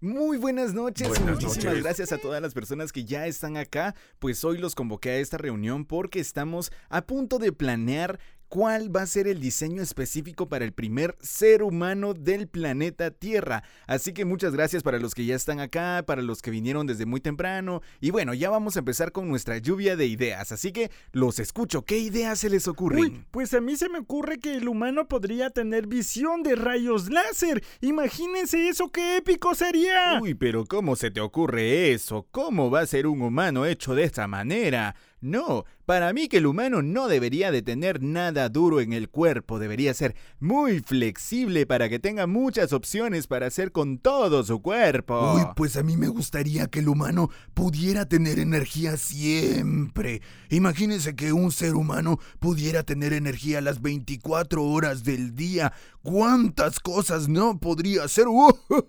Muy buenas noches, muchísimas gracias a todas las personas que ya están acá, pues hoy los convoqué a esta reunión porque estamos a punto de planear cuál va a ser el diseño específico para el primer ser humano del planeta Tierra. Así que muchas gracias para los que ya están acá, para los que vinieron desde muy temprano. Y bueno, ya vamos a empezar con nuestra lluvia de ideas. Así que los escucho. ¿Qué ideas se les ocurren? Uy, pues a mí se me ocurre que el humano podría tener visión de rayos láser. Imagínense eso, qué épico sería. Uy, pero ¿cómo se te ocurre eso? ¿Cómo va a ser un humano hecho de esta manera? No, para mí que el humano no debería de tener nada duro en el cuerpo, debería ser muy flexible para que tenga muchas opciones para hacer con todo su cuerpo. Uy, pues a mí me gustaría que el humano pudiera tener energía siempre. Imagínese que un ser humano pudiera tener energía las 24 horas del día. ¿Cuántas cosas no podría hacer?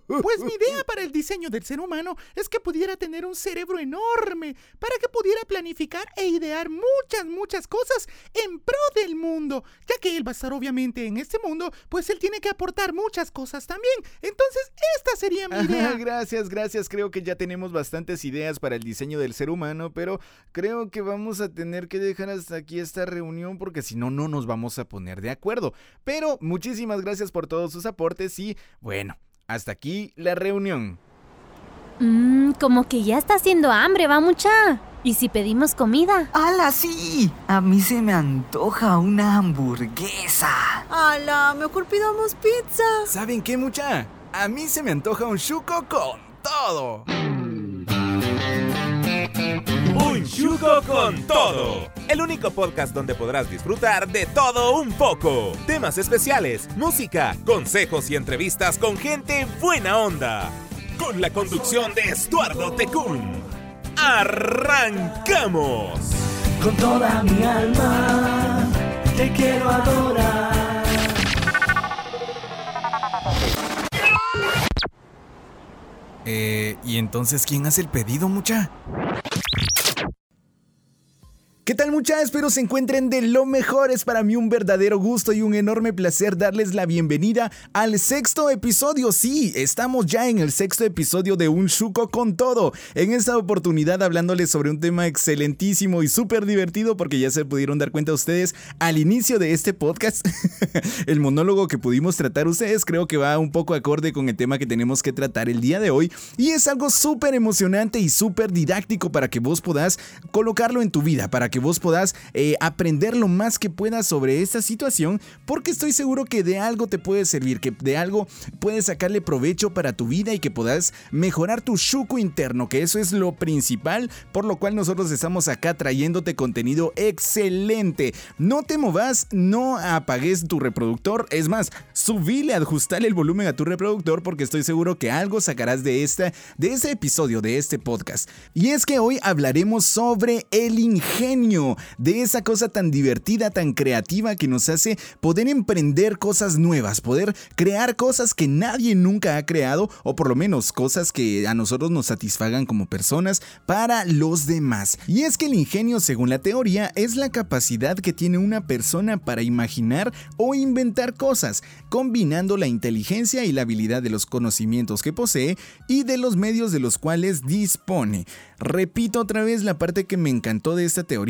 Pues mi idea para el diseño del ser humano es que pudiera tener un cerebro enorme para que pudiera planificar e idear muchas, muchas cosas en pro del mundo. Ya que él va a estar obviamente en este mundo, pues él tiene que aportar muchas cosas también. Entonces, esta sería mi idea. gracias, gracias. Creo que ya tenemos bastantes ideas para el diseño del ser humano, pero creo que vamos a tener que dejar hasta aquí esta reunión porque si no, no nos vamos a poner de acuerdo. Pero muchísimas gracias por todos sus aportes y bueno, hasta aquí la reunión. Mmm, como que ya está haciendo hambre, va mucha. ¿Y si pedimos comida? ¡Hala, sí! A mí se me antoja una hamburguesa. ¡Hala! Mejor pidamos pizza. ¿Saben qué, mucha? A mí se me antoja un chuco con todo. Un chuco con todo. El único podcast donde podrás disfrutar de todo un poco. Temas especiales, música, consejos y entrevistas con gente buena onda con la conducción de Estuardo Tecún. ¡Arrancamos! Con toda mi alma te quiero adorar. Eh, ¿y entonces quién hace el pedido, mucha? ¿Qué tal muchachos? Espero se encuentren de lo mejor. Es para mí un verdadero gusto y un enorme placer darles la bienvenida al sexto episodio. Sí, estamos ya en el sexto episodio de Un Chuco con Todo. En esta oportunidad hablándoles sobre un tema excelentísimo y súper divertido porque ya se pudieron dar cuenta ustedes al inicio de este podcast. el monólogo que pudimos tratar ustedes creo que va un poco acorde con el tema que tenemos que tratar el día de hoy. Y es algo súper emocionante y súper didáctico para que vos puedas colocarlo en tu vida, para que vos podás eh, aprender lo más que puedas sobre esta situación, porque estoy seguro que de algo te puede servir, que de algo puedes sacarle provecho para tu vida y que puedas mejorar tu shuku interno, que eso es lo principal, por lo cual nosotros estamos acá trayéndote contenido excelente. No te movas, no apagues tu reproductor, es más, subile, ajustale el volumen a tu reproductor porque estoy seguro que algo sacarás de este, de este episodio, de este podcast. Y es que hoy hablaremos sobre el ingenio de esa cosa tan divertida, tan creativa que nos hace poder emprender cosas nuevas, poder crear cosas que nadie nunca ha creado o por lo menos cosas que a nosotros nos satisfagan como personas para los demás. Y es que el ingenio, según la teoría, es la capacidad que tiene una persona para imaginar o inventar cosas, combinando la inteligencia y la habilidad de los conocimientos que posee y de los medios de los cuales dispone. Repito otra vez la parte que me encantó de esta teoría.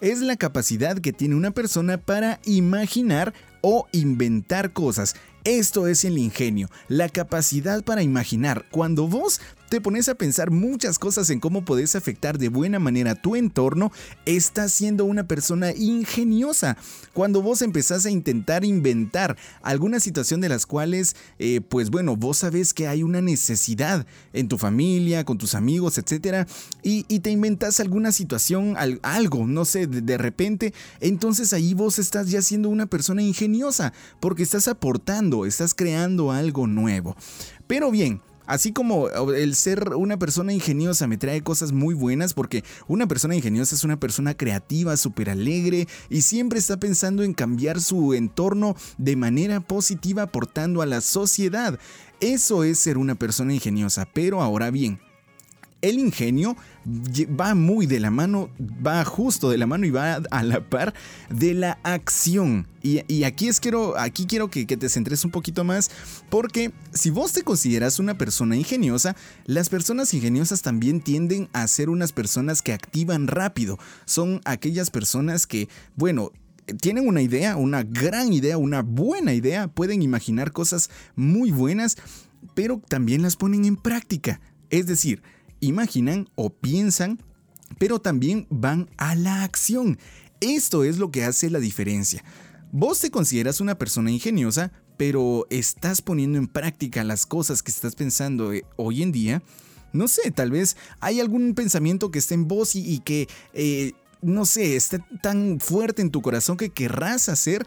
Es la capacidad que tiene una persona para imaginar o inventar cosas. Esto es el ingenio, la capacidad para imaginar. Cuando vos te pones a pensar muchas cosas en cómo podés afectar de buena manera tu entorno, estás siendo una persona ingeniosa. Cuando vos empezás a intentar inventar alguna situación de las cuales, eh, pues bueno, vos sabés que hay una necesidad en tu familia, con tus amigos, etc. Y, te inventas alguna situación, algo, no sé, de, de repente, entonces ahí vos estás ya siendo una persona ingeniosa, porque estás aportando, estás creando algo nuevo. Pero bien, Así como el ser una persona ingeniosa me trae cosas muy buenas porque una persona ingeniosa es una persona creativa, súper alegre y siempre está pensando en cambiar su entorno de manera positiva aportando a la sociedad. Eso es ser una persona ingeniosa, pero ahora bien, el ingenio va muy de la mano, va justo de la mano y va a la par de la acción. Y, aquí, es quiero, aquí quiero que, que, te centres un poquito más, porque si vos te consideras una persona ingeniosa, las personas ingeniosas también tienden a ser unas personas que activan rápido. Son aquellas personas que, bueno, tienen una idea, una gran idea, una buena idea, pueden imaginar cosas muy buenas, pero también las ponen en práctica. Es decir, imaginan o piensan, pero también van a la acción. Esto es lo que hace la diferencia. Vos te consideras una persona ingeniosa, pero estás poniendo en práctica las cosas que estás pensando eh, hoy en día. No sé, tal vez hay algún pensamiento que esté en vos y, que, eh, no sé, esté tan fuerte en tu corazón que querrás hacer,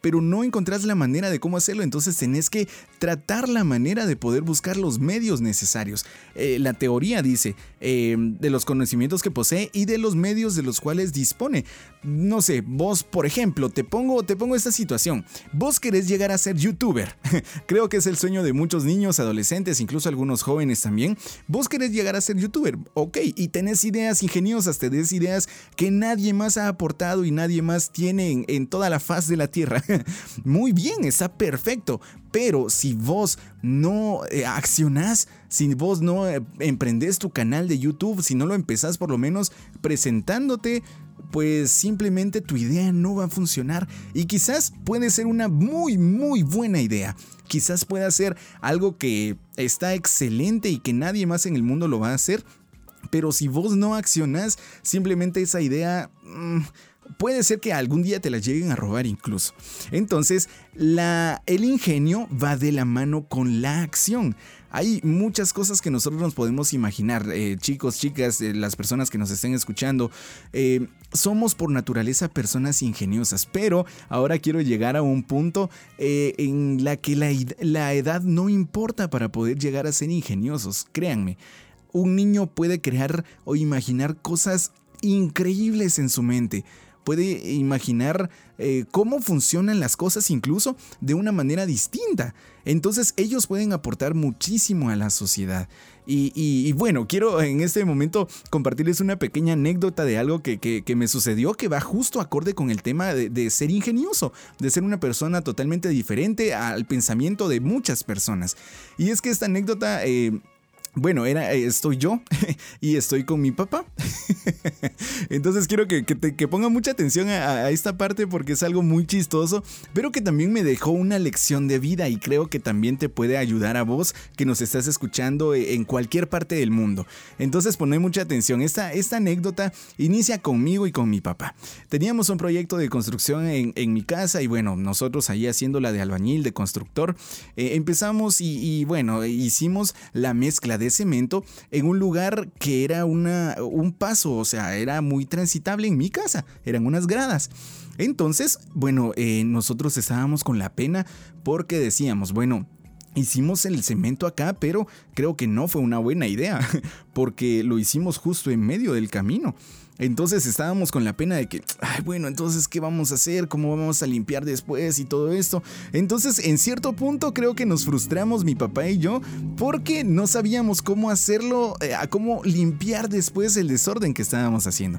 pero no encontrás la manera de cómo hacerlo, entonces tenés que tratar la manera de poder buscar los medios necesarios. Eh, la teoría dice eh, de los conocimientos que posee y de los medios de los cuales dispone. No sé, vos, por ejemplo, te pongo, te pongo esta situación. Vos querés llegar a ser youtuber. Creo que es el sueño de muchos niños, adolescentes, incluso algunos jóvenes también. Vos querés llegar a ser youtuber, ok, y tenés ideas ingeniosas, tenés ideas que nadie más ha aportado y nadie más tiene en toda la faz de la tierra. Muy bien, está perfecto. Pero si vos no eh, accionás, si vos no eh, emprendés tu canal de YouTube, si no lo empezás por lo menos presentándote, pues simplemente tu idea no va a funcionar. Y quizás puede ser una muy, muy buena idea. Quizás pueda ser algo que está excelente y que nadie más en el mundo lo va a hacer. Pero si vos no accionás, simplemente esa idea... Mm, puede ser que algún día te la lleguen a robar incluso. Entonces, el ingenio va de la mano con la acción. Hay muchas cosas que nosotros nos podemos imaginar, eh, chicos, chicas, eh, las personas que nos estén escuchando. Eh, somos por naturaleza personas ingeniosas, pero ahora quiero llegar a un punto en la que la edad no importa para poder llegar a ser ingeniosos, créanme. Un niño puede crear o imaginar cosas increíbles en su mente puede imaginar eh, cómo funcionan las cosas incluso de una manera distinta. Entonces ellos pueden aportar muchísimo a la sociedad. Y, bueno, quiero en este momento compartirles una pequeña anécdota de algo que, me sucedió que va justo acorde con el tema de, ser ingenioso, de ser una persona totalmente diferente al pensamiento de muchas personas. Y es que esta anécdota... Eh, bueno, era, eh, estoy yo y estoy con mi papá. Entonces quiero que, que, ponga mucha atención a, esta parte porque es algo muy chistoso, pero que también me dejó una lección de vida y creo que también te puede ayudar a vos que nos estás escuchando eh, en cualquier parte del mundo. Entonces poné mucha atención. Esta, esta anécdota inicia conmigo y con mi papá. Teníamos un proyecto de construcción en, mi casa y bueno, nosotros ahí haciendo la de albañil, de constructor, eh, empezamos y bueno, hicimos la mezcla de cemento en un lugar que era una, un paso, o sea, era muy transitable en mi casa, eran unas gradas. Entonces, bueno, eh, nosotros estábamos con la pena porque decíamos, bueno, Hicimos el cemento acá, pero creo que no fue una buena idea, porque lo hicimos justo en medio del camino. Entonces estábamos con la pena de que, ay, bueno, entonces, ¿qué vamos a hacer? ¿Cómo vamos a limpiar después y todo esto? Entonces, en cierto punto creo que nos frustramos mi papá y yo porque no sabíamos cómo hacerlo, eh, cómo limpiar después el desorden que estábamos haciendo.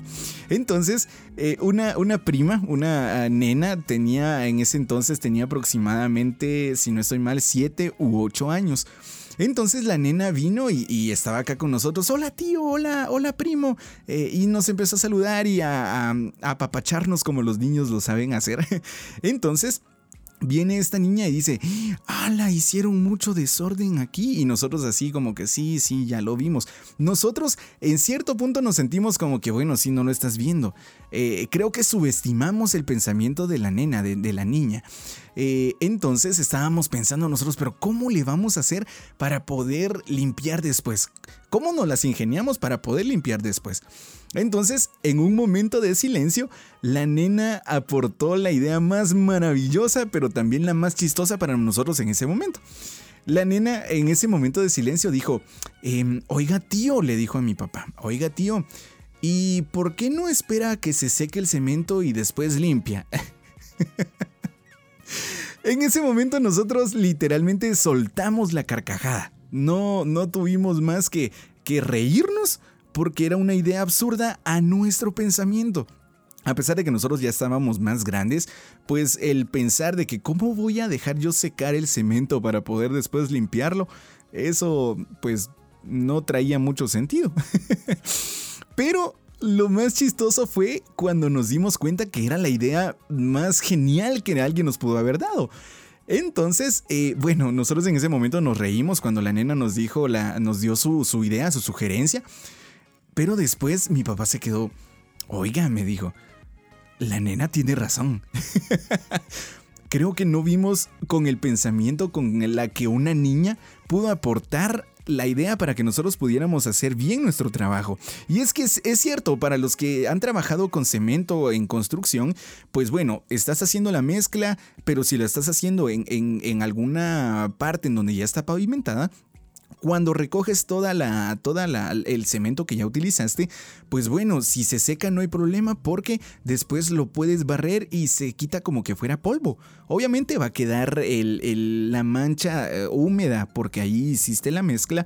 Entonces, eh, una, una prima, una ah, nena, tenía en ese entonces, tenía aproximadamente, si no estoy mal, 7 u 8 años. Entonces la nena vino y, estaba acá con nosotros. Hola tío, hola, hola primo. Eh, y nos empezó a saludar y a, a apapacharnos como los niños lo saben hacer. Entonces viene esta niña y dice, ¡Hala! Hicieron mucho desorden aquí. Y nosotros así como que sí, sí, ya lo vimos. Nosotros en cierto punto nos sentimos como que, bueno, sí, no lo estás viendo. Eh, creo que subestimamos el pensamiento de la nena, de, la niña. Eh, entonces estábamos pensando nosotros, pero ¿cómo le vamos a hacer para poder limpiar después? ¿Cómo nos las ingeniamos para poder limpiar después? Entonces, en un momento de silencio, la nena aportó la idea más maravillosa, pero también la más chistosa para nosotros en ese momento. La nena en ese momento de silencio dijo, em, oiga tío, le dijo a mi papá, oiga tío, ¿y por qué no espera a que se seque el cemento y después limpia? en ese momento nosotros literalmente soltamos la carcajada. No, no tuvimos más que que reírnos porque era una idea absurda a nuestro pensamiento. A pesar de que nosotros ya estábamos más grandes, pues el pensar de que cómo voy a dejar yo secar el cemento para poder después limpiarlo, eso pues no traía mucho sentido. Pero lo más chistoso fue cuando nos dimos cuenta que era la idea más genial que alguien nos pudo haber dado. Entonces, eh, bueno, nosotros en ese momento nos reímos cuando la nena nos dijo, la, nos dio su, su idea, su sugerencia. Pero después mi papá se quedó, oiga, me dijo, la nena tiene razón. Creo que no vimos con el pensamiento con la que una niña pudo aportar la idea para que nosotros pudiéramos hacer bien nuestro trabajo. Y es que es, cierto, para los que han trabajado con cemento en construcción, pues bueno, estás haciendo la mezcla, pero si la estás haciendo en, en alguna parte en donde ya está pavimentada, cuando recoges toda la, toda la, el cemento que ya utilizaste, pues bueno, si se seca no hay problema porque después lo puedes barrer y se quita como que fuera polvo. Obviamente va a quedar la mancha eh, húmeda porque ahí hiciste la mezcla,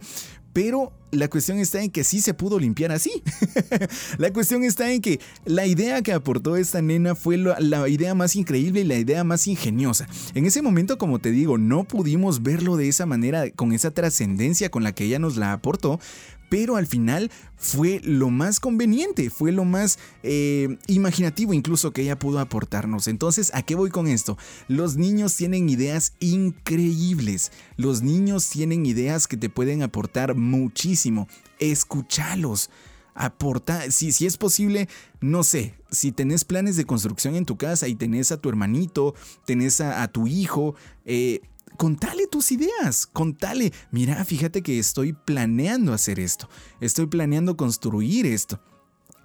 pero la cuestión está en que sí se pudo limpiar así. la cuestión está en que la idea que aportó esta nena fue la, idea más increíble y la idea más ingeniosa. En ese momento, como te digo, no pudimos verlo de esa manera, con esa trascendencia con la que ella nos la aportó, pero al final fue lo más conveniente, fue lo más eh, imaginativo incluso que ella pudo aportarnos. Entonces, ¿a qué voy con esto? Los niños tienen ideas increíbles, los niños tienen ideas que te pueden aportar muchísimo. Escúchalos. Aporta, si, si es posible, no sé, si tenés planes de construcción en tu casa y tenés a tu hermanito, tenés a, tu hijo, eh, contale tus ideas, contale, mira, fíjate que estoy planeando hacer esto, estoy planeando construir esto.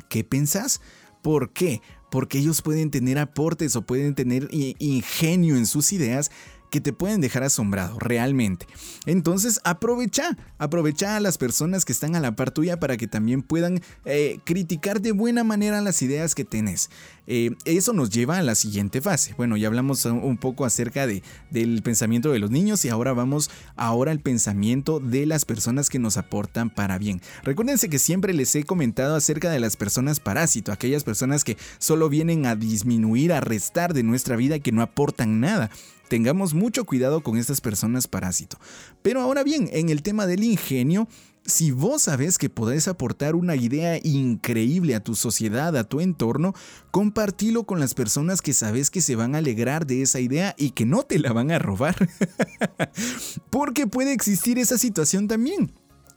¿Qué pensás? ¿Por qué? Porque ellos pueden tener aportes o pueden tener ingenio en sus ideas que te pueden dejar asombrado, realmente. Entonces aprovecha, aprovecha a las personas que están a la par tuya para que también puedan eh, criticar de buena manera las ideas que tenés. Eh, eso nos lleva a la siguiente fase. Bueno, ya hablamos un poco acerca de, del pensamiento de los niños y ahora vamos ahora al pensamiento de las personas que nos aportan para bien. Recuérdense que siempre les he comentado acerca de las personas parásito, aquellas personas que solo vienen a disminuir, a restar de nuestra vida y que no aportan nada. Tengamos mucho cuidado con estas personas parásito. Pero ahora bien, en el tema del ingenio, si vos sabes que podés aportar una idea increíble a tu sociedad, a tu entorno, compartilo con las personas que sabes que se van a alegrar de esa idea y que no te la van a robar. Porque puede existir esa situación también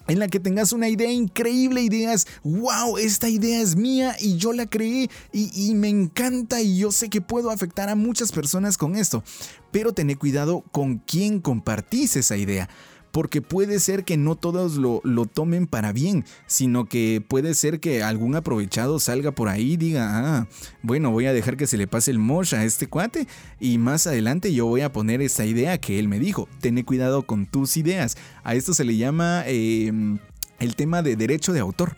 en la que tengas una idea increíble y digas, wow, esta idea es mía y yo la creé y, me encanta y yo sé que puedo afectar a muchas personas con esto. Pero tené cuidado con quién compartís esa idea porque puede ser que no todos lo, lo, tomen para bien, sino que puede ser que algún aprovechado salga por ahí y diga, ah, bueno, voy a dejar que se le pase el mosh a este cuate y más adelante yo voy a poner esa idea que él me dijo. Tené cuidado con tus ideas. A esto se le llama... Em, el tema de derecho de autor.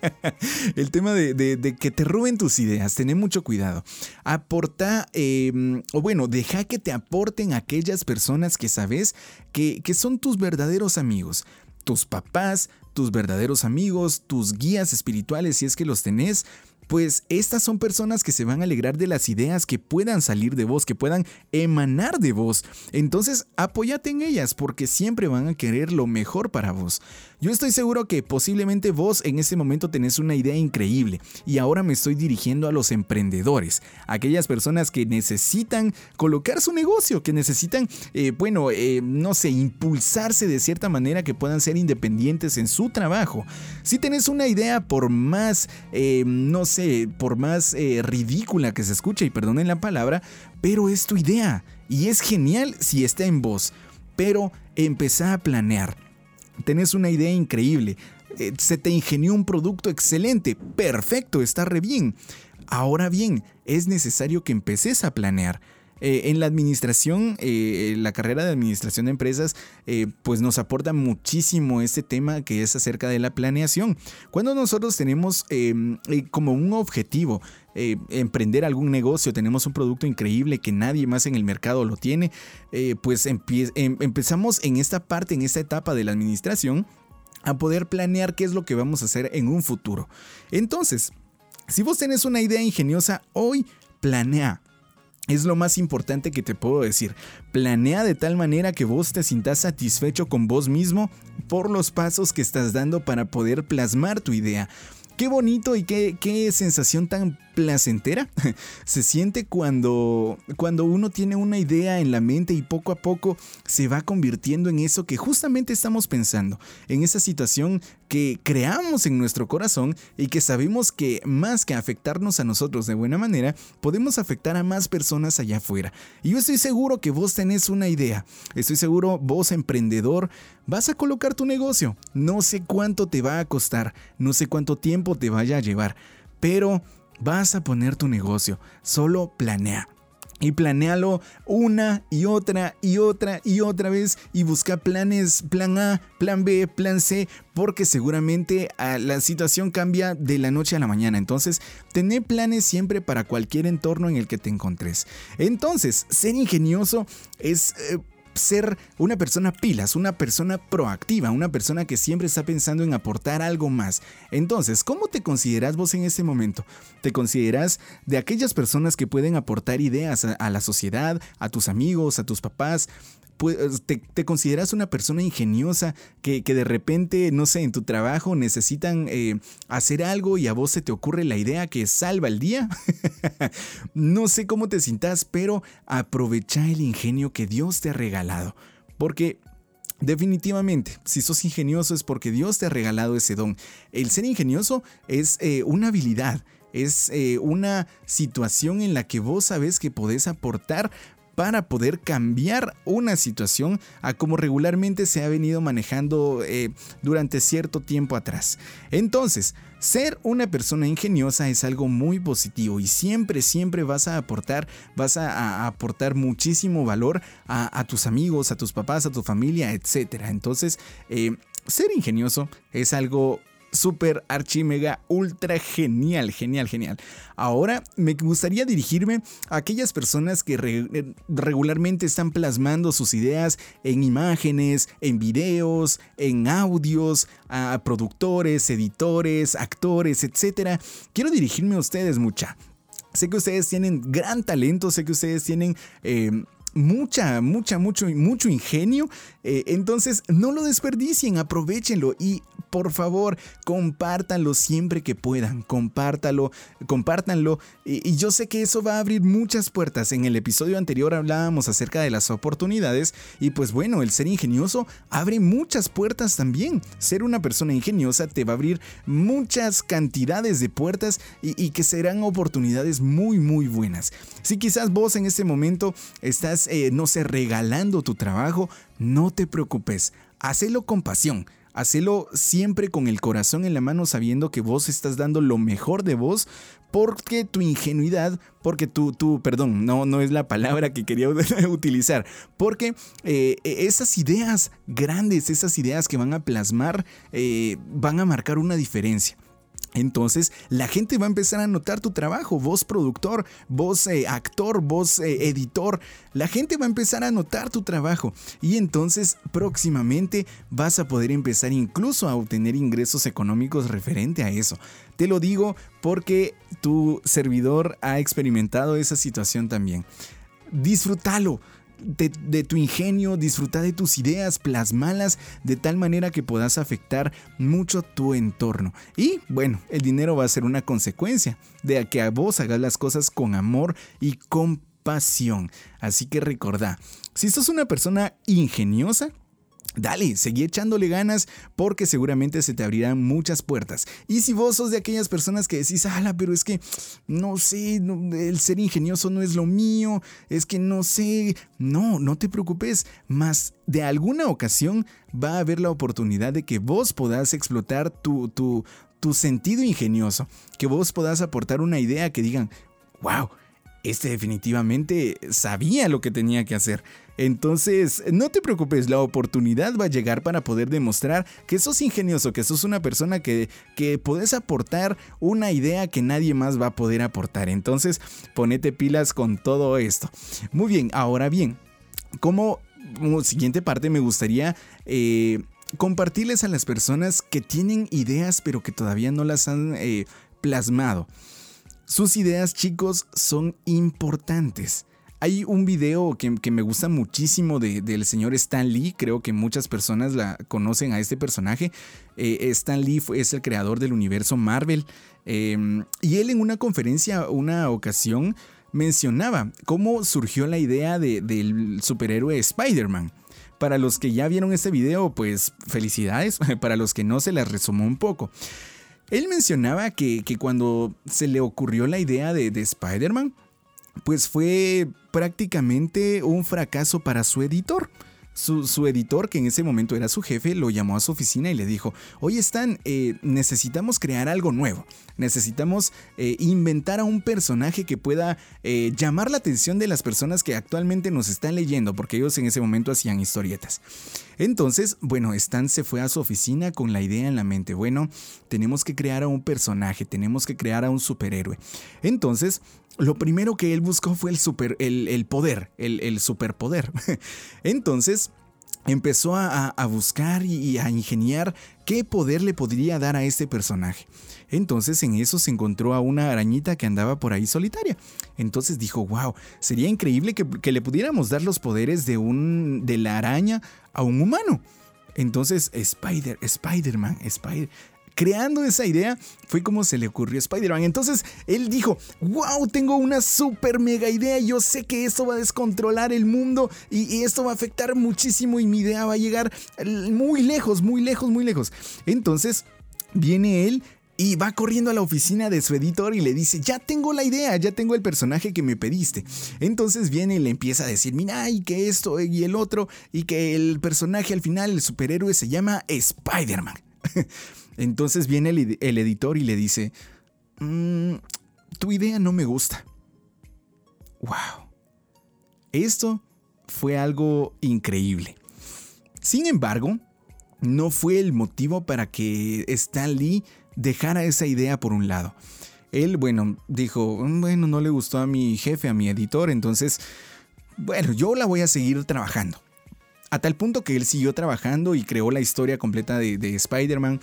el tema de, que te roben tus ideas. Ten mucho cuidado. Aporta, em, o bueno, deja que te aporten aquellas personas que sabes que, que son tus verdaderos amigos. Tus papás, tus verdaderos amigos, tus guías espirituales, si es que los tenés pues estas son personas que se van a alegrar de las ideas que puedan salir de vos, que puedan emanar de vos. Entonces, apóyate en ellas porque siempre van a querer lo mejor para vos. Yo estoy seguro que posiblemente vos en este momento tenés una idea increíble y ahora me estoy dirigiendo a los emprendedores, aquellas personas que necesitan colocar su negocio, que necesitan, eh, bueno, eh, no sé, impulsarse de cierta manera que puedan ser independientes en su trabajo. Si tenés una idea por más, eh, no sé, por más ridícula que se escuche, y perdonen la palabra, pero es tu idea y es genial si está en vos. Pero empezá a planear tenés una idea increíble, eh, se te ingenió un producto excelente, perfecto, está re bien. Ahora bien, es necesario que empeces a planear. Eh, en la administración, eh, la carrera de administración de empresas, pues nos aporta muchísimo este tema que es acerca de la planeación. Cuando nosotros tenemos em, como un objetivo emprender algún negocio, tenemos un producto increíble que nadie más en el mercado lo tiene, pues em, empezamos en esta parte, en esta etapa de la administración a poder planear qué es lo que vamos a hacer en un futuro. Entonces, si vos tenés una idea ingeniosa hoy, planea. Es lo más importante que te puedo decir. Planea de tal manera que vos te sientas satisfecho con vos mismo por los pasos que estás dando para poder plasmar tu idea. Qué bonito y qué, qué sensación tan placentera se siente cuando, cuando uno tiene una idea en la mente y poco a poco se va convirtiendo en eso que justamente estamos pensando, en esa situación que creamos en nuestro corazón y que sabemos que más que afectarnos a nosotros de buena manera, podemos afectar a más personas allá afuera. Y yo estoy seguro que vos tenés una idea, estoy seguro vos emprendedor vas a colocar tu negocio, no sé cuánto te va a costar, no sé cuánto tiempo te vaya a llevar, pero vas a poner tu negocio, solo planea. Y planealo una y otra y otra y otra vez y busca planes, plan A, plan B, plan C, porque seguramente ah, la situación cambia de la noche a la mañana. Entonces, tené planes siempre para cualquier entorno en el que te encontres. Entonces, ser ingenioso es... Eh, ser una persona pilas, una persona proactiva, una persona que siempre está pensando en aportar algo más. Entonces, ¿cómo te consideras vos en este momento? ¿Te consideras de aquellas personas que pueden aportar ideas a, la sociedad, a tus amigos, a tus papás? Te, consideras una persona ingeniosa que, de repente, no sé, en tu trabajo necesitan eh, hacer algo y a vos se te ocurre la idea que salva el día? no sé cómo te sientas, pero aprovecha el ingenio que Dios te ha regalado. Porque Definitivamente, si sos ingenioso es porque Dios te ha regalado ese don. El ser ingenioso es eh, una habilidad, es eh, una situación en la que vos sabes que podés aportar para poder cambiar una situación a como regularmente se ha venido manejando eh, durante cierto tiempo atrás. Entonces, ser una persona ingeniosa es algo muy positivo y siempre, siempre vas a aportar, vas a, aportar muchísimo valor a, tus amigos, a tus papás, a tu familia, etc. Entonces, eh, ser ingenioso es algo súper archi mega ultra genial, genial, genial. Ahora me gustaría dirigirme a aquellas personas que eh, regularmente están plasmando sus ideas en imágenes, en videos, en audios, a productores, editores, actores, etc. Quiero dirigirme a ustedes mucha. Sé que ustedes tienen gran talento, sé que ustedes tienen eh, mucha, mucha, mucho, mucho ingenio. Eh, entonces, no lo desperdicien, aprovechenlo y por favor, compártanlo siempre que puedan, compártalo, compártanlo. Y, yo sé que eso va a abrir muchas puertas. En el episodio anterior hablábamos acerca de las oportunidades y pues bueno, el ser ingenioso abre muchas puertas también. Ser una persona ingeniosa te va a abrir muchas cantidades de puertas y, que serán oportunidades muy, muy buenas. Si quizás vos en este momento estás, eh, no sé, regalando tu trabajo, no te preocupes, hacelo con pasión. Hacelo siempre con el corazón en la mano sabiendo que vos estás dando lo mejor de vos porque tu ingenuidad, porque tu, perdón, no, no es la palabra que quería utilizar, porque eh, esas ideas grandes, esas ideas que van a plasmar, eh, van a marcar una diferencia. Entonces la gente va a empezar a notar tu trabajo, voz productor, voz eh, actor, voz eh, editor. La gente va a empezar a notar tu trabajo y entonces próximamente vas a poder empezar incluso a obtener ingresos económicos referente a eso. Te lo digo porque tu servidor ha experimentado esa situación también. Disfrútalo de, tu ingenio, disfruta de tus ideas, plasmalas de tal manera que puedas afectar mucho tu entorno. Y bueno, el dinero va a ser una consecuencia de que a vos hagas las cosas con amor y con pasión. Así que recordá, si sos una persona ingeniosa, Dale, seguí echándole ganas porque seguramente se te abrirán muchas puertas. Y si vos sos de aquellas personas que decís, ala, pero es que no sé, el ser ingenioso no es lo mío, es que no sé, no, no te preocupes, más de alguna ocasión va a haber la oportunidad de que vos podás explotar tu, tu, tu sentido ingenioso, que vos podás aportar una idea que digan, wow, este definitivamente sabía lo que tenía que hacer. Entonces, no te preocupes, la oportunidad va a llegar para poder demostrar que sos ingenioso, que sos una persona que, que podés aportar una idea que nadie más va a poder aportar. Entonces, ponete pilas con todo esto. Muy bien, ahora bien, como, siguiente parte me gustaría... Eh, compartirles a las personas que tienen ideas pero que todavía no las han eh, plasmado. Sus ideas, chicos, son importantes. Hay un video que, me gusta muchísimo del señor Stan Lee, creo que muchas personas la conocen a este personaje. Eh, Stan Lee es el creador del universo Marvel em, y él en una conferencia, una ocasión, mencionaba cómo surgió la idea del superhéroe Spider-Man. Para los que ya vieron este video, pues felicidades, para los que no se les resumó un poco. Él mencionaba que, cuando se le ocurrió la idea de, de Spider-Man, pues fue prácticamente un fracaso para su editor. Su, editor, que en ese momento era su jefe, lo llamó a su oficina y le dijo, oye Stan, eh, necesitamos crear algo nuevo, necesitamos eh, inventar a un personaje que pueda eh, llamar la atención de las personas que actualmente nos están leyendo, porque ellos en ese momento hacían historietas. Entonces, bueno, Stan se fue a su oficina con la idea en la mente, bueno, tenemos que crear a un personaje, tenemos que crear a un superhéroe. Entonces, lo primero que él buscó fue el, super, el, poder, el, superpoder. Entonces empezó a, buscar y a ingeniar qué poder le podría dar a este personaje. Entonces en eso se encontró a una arañita que andaba por ahí solitaria. Entonces dijo, wow, sería increíble que, que le pudiéramos dar los poderes de, un, de la araña a un humano. Entonces, Spider, Spider-Man, Spider, creando esa idea fue como se le ocurrió a Spider-Man. Entonces él dijo, wow, tengo una super mega idea, yo sé que esto va a descontrolar el mundo y, esto va a afectar muchísimo y mi idea va a llegar muy lejos, muy lejos, muy lejos. Entonces viene él y va corriendo a la oficina de su editor y le dice, ya tengo la idea, ya tengo el personaje que me pediste. Entonces viene y le empieza a decir, mira, y que esto y el otro, y que el personaje al final, el superhéroe, se llama Spider-Man. Entonces viene el, editor y le dice, mm, tu idea no me gusta. ¡Wow! Esto fue algo increíble. Sin embargo, no fue el motivo para que Stan Lee dejara esa idea por un lado. Él, bueno, dijo, mm, bueno, no le gustó a mi jefe, a mi editor, entonces, bueno, yo la voy a seguir trabajando. A tal punto que él siguió trabajando y creó la historia completa de, Spider-Man.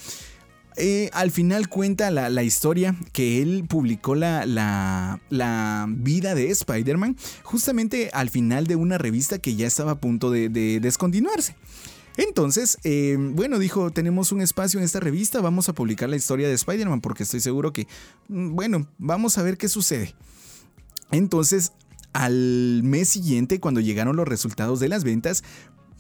Eh, al final cuenta la, historia que él publicó la, la, vida de Spider-Man justamente al final de una revista que ya estaba a punto de, descontinuarse. Entonces, eh, bueno, dijo, tenemos un espacio en esta revista, vamos a publicar la historia de Spider-Man porque estoy seguro que, mm, bueno, vamos a ver qué sucede. Entonces, al mes siguiente, cuando llegaron los resultados de las ventas,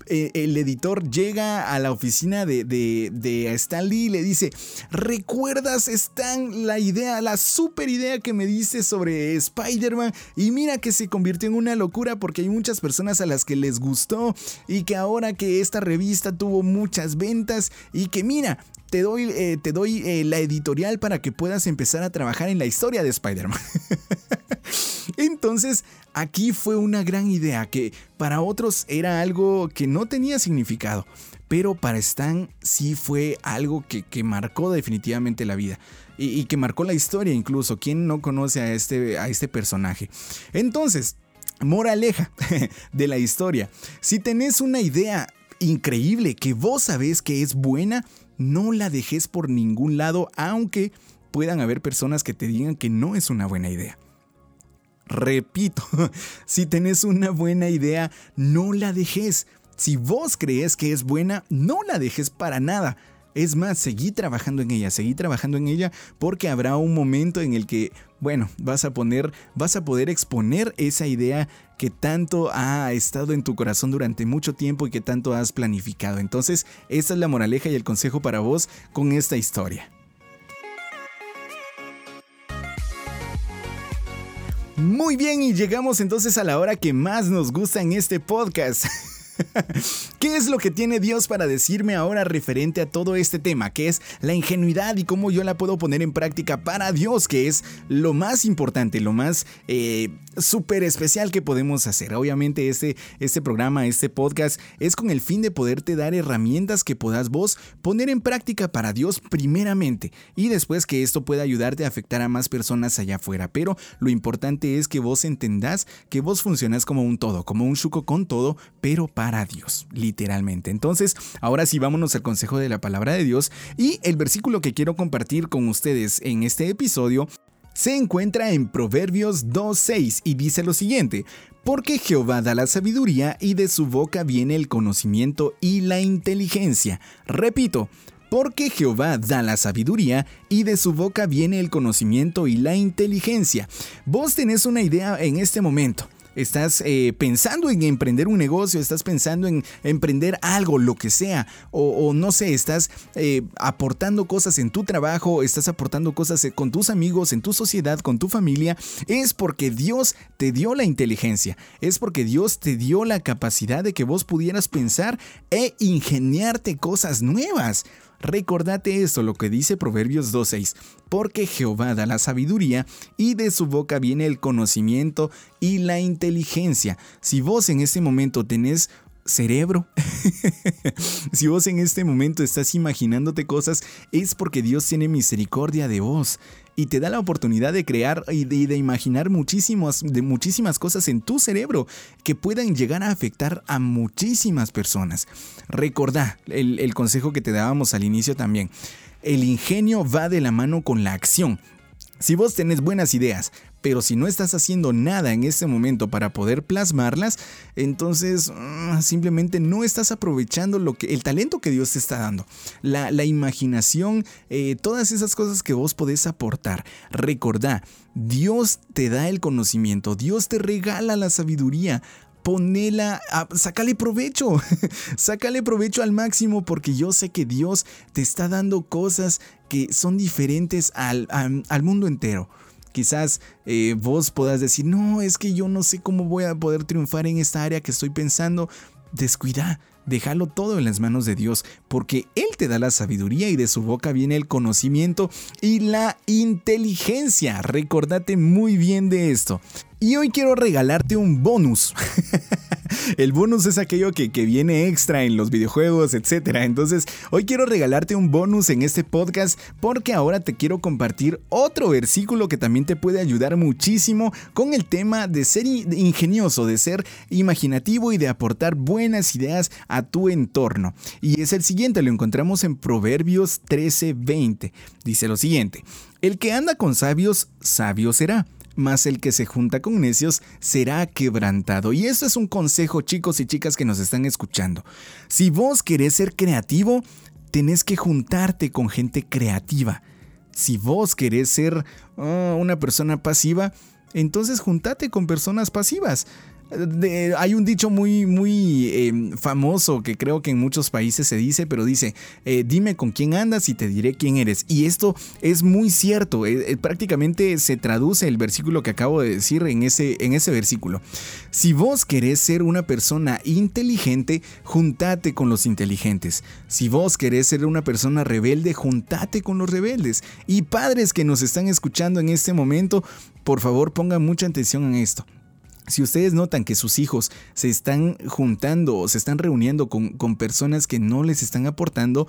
eh, el editor llega a la oficina de, de, Stan Lee y le dice, ¿recuerdas Stan la idea, la super idea que me diste sobre Spider-Man? Y mira que se convirtió en una locura porque hay muchas personas a las que les gustó y que ahora que esta revista tuvo muchas ventas y que mira, te doy, eh, te doy eh, la editorial para que puedas empezar a trabajar en la historia de Spider-Man. Entonces, aquí fue una gran idea que para otros era algo que no tenía significado, pero para Stan sí fue algo que, marcó definitivamente la vida. Y, que marcó la historia incluso. ¿Quién no conoce a este, a este personaje? Entonces, moraleja de la historia. Si tenés una idea increíble que vos sabés que es buena, no la dejes por ningún lado, aunque puedan haber personas que te digan que no es una buena idea. Repito, si tenés una buena idea, no la dejes. Si vos crees que es buena, no la dejes para nada. Es más, seguí trabajando en ella, seguí trabajando en ella porque habrá un momento en el que, bueno, vas a poner, vas a poder exponer esa idea que tanto ha estado en tu corazón durante mucho tiempo y que tanto has planificado. Entonces, esa es la moraleja y el consejo para vos con esta historia. Muy bien, y llegamos entonces a la hora que más nos gusta en este podcast. ¿Qué es lo que tiene Dios para decirme ahora referente a todo este tema? ¿Qué es la ingenuidad y cómo yo la puedo poner en práctica para Dios? Que es lo más importante, lo más eh, súper especial que podemos hacer. Obviamente este, este programa, este podcast es con el fin de poderte dar herramientas que puedas vos poner en práctica para Dios primeramente y después que esto pueda ayudarte a afectar a más personas allá afuera. Pero lo importante es que vos entendás que vos funcionás como un todo, como un chuco con todo, pero para para Dios, literalmente. Entonces, ahora sí vámonos al consejo de la palabra de Dios y el versículo que quiero compartir con ustedes en este episodio se encuentra en Proverbios 2.6 y dice lo siguiente, porque Jehová da la sabiduría y de su boca viene el conocimiento y la inteligencia. Repito, porque Jehová da la sabiduría y de su boca viene el conocimiento y la inteligencia. Vos tenés una idea en este momento estás eh, pensando en emprender un negocio, estás pensando en emprender algo, lo que sea, o, no sé, estás eh, aportando cosas en tu trabajo, estás aportando cosas eh, con tus amigos, en tu sociedad, con tu familia, es porque Dios te dio la inteligencia, es porque Dios te dio la capacidad de que vos pudieras pensar e ingeniarte cosas nuevas. Recordate esto, lo que dice Proverbios 2.6, porque Jehová da la sabiduría y de su boca viene el conocimiento y la inteligencia. Si vos en este momento tenés cerebro. si vos en este momento estás imaginándote cosas, es porque Dios tiene misericordia de vos y te da la oportunidad de crear y de, imaginar muchísimas, de muchísimas cosas en tu cerebro que puedan llegar a afectar a muchísimas personas. Recordá el, el consejo que te dábamos al inicio también. El ingenio va de la mano con la acción. Si vos tenés buenas ideas, pero si no estás haciendo nada en este momento para poder plasmarlas, entonces mm, simplemente no estás aprovechando lo que, el talento que Dios te está dando, la, imaginación, eh, todas esas cosas que vos podés aportar. Recordá, Dios te da el conocimiento, Dios te regala la sabiduría ponela, sácale provecho, sácale provecho al máximo porque yo sé que Dios te está dando cosas que son diferentes al, al mundo entero. Quizás eh, vos puedas decir, no, es que yo no sé cómo voy a poder triunfar en esta área que estoy pensando. Descuida, déjalo todo en las manos de Dios, porque Él te da la sabiduría y de su boca viene el conocimiento y la inteligencia. Recordate muy bien de esto. Y hoy quiero regalarte un bonus. El bonus es aquello que, viene extra en los videojuegos, etc. Entonces, hoy quiero regalarte un bonus en este podcast porque ahora te quiero compartir otro versículo que también te puede ayudar muchísimo con el tema de ser ingenioso, de ser imaginativo y de aportar buenas ideas a tu entorno. Y es el siguiente, lo encontramos en Proverbios 13:20. Dice lo siguiente, el que anda con sabios, sabio será mas el que se junta con necios será quebrantado. Y eso es un consejo, chicos y chicas que nos están escuchando. Si vos querés ser creativo, tenés que juntarte con gente creativa. Si vos querés ser ah, una persona pasiva, entonces juntate con personas pasivas hay un dicho muy, muy em, famoso que creo que en muchos países se dice, pero dice, eh, dime con quién andas y te diré quién eres. Y esto es muy cierto, eh, eh, prácticamente se traduce el versículo que acabo de decir en ese, en ese versículo. Si vos querés ser una persona inteligente, juntate con los inteligentes. Si vos querés ser una persona rebelde, juntate con los rebeldes. Y padres que nos están escuchando en este momento, por favor pongan mucha atención en esto. Si ustedes notan que sus hijos se están juntando o se están reuniendo con, con personas que no les están aportando,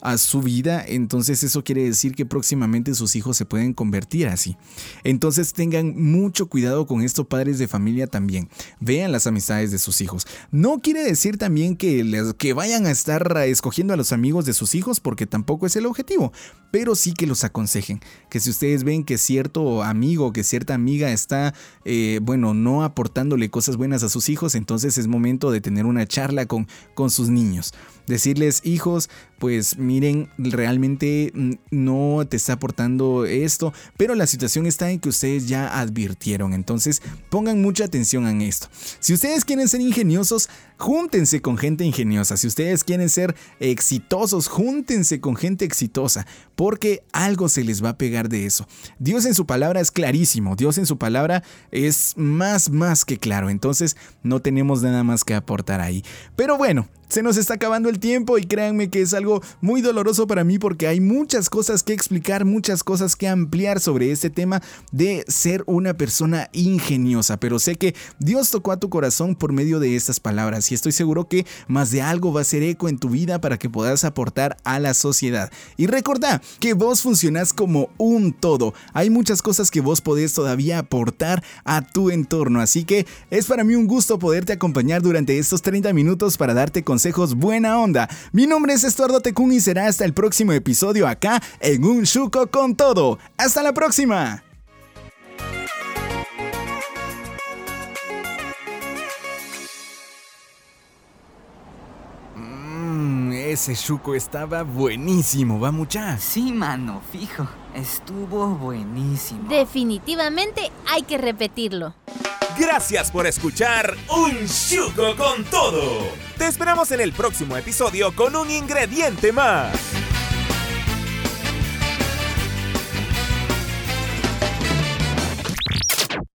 a su vida, entonces eso quiere decir que próximamente sus hijos se pueden convertir así. Entonces tengan mucho cuidado con esto, padres de familia también. Vean las amistades de sus hijos. No quiere decir también que, les, que vayan a estar escogiendo a los amigos de sus hijos, porque tampoco es el objetivo, pero sí que los aconsejen. Que si ustedes ven que cierto amigo, que cierta amiga está, eh, bueno, no aportándole cosas buenas a sus hijos, entonces es momento de tener una charla con, con sus niños decirles, hijos, pues miren, realmente mm, no te está aportando esto, pero la situación está en que ustedes ya advirtieron, entonces pongan mucha atención en esto. Si ustedes quieren ser ingeniosos, júntense con gente ingeniosa. Si ustedes quieren ser exitosos, júntense con gente exitosa, porque algo se les va a pegar de eso. Dios en su palabra es clarísimo, Dios en su palabra es más, más que claro, entonces no tenemos nada más que aportar ahí. Pero bueno, se nos está acabando el tiempo y créanme que es algo muy doloroso para mí porque hay muchas cosas que explicar, muchas cosas que ampliar sobre este tema de ser una persona ingeniosa, pero sé que Dios tocó a tu corazón por medio de estas palabras y estoy seguro que más de algo va a ser eco en tu vida para que puedas aportar a la sociedad. Y recordá que vos funcionás como un todo. Hay muchas cosas que vos podés todavía aportar a tu entorno, así que es para mí un gusto poderte acompañar durante estos 30 minutos para darte consejos buena onda. Mi nombre es Estuardo Tecún y será hasta el próximo episodio acá en Un Chuco con Todo. ¡Hasta la próxima! Ese chuco estaba buenísimo, va mucha. Sí, mano, fijo. Estuvo buenísimo. Definitivamente hay que repetirlo. Gracias por escuchar Un Chuco con Todo. Te esperamos en el próximo episodio con un ingrediente más.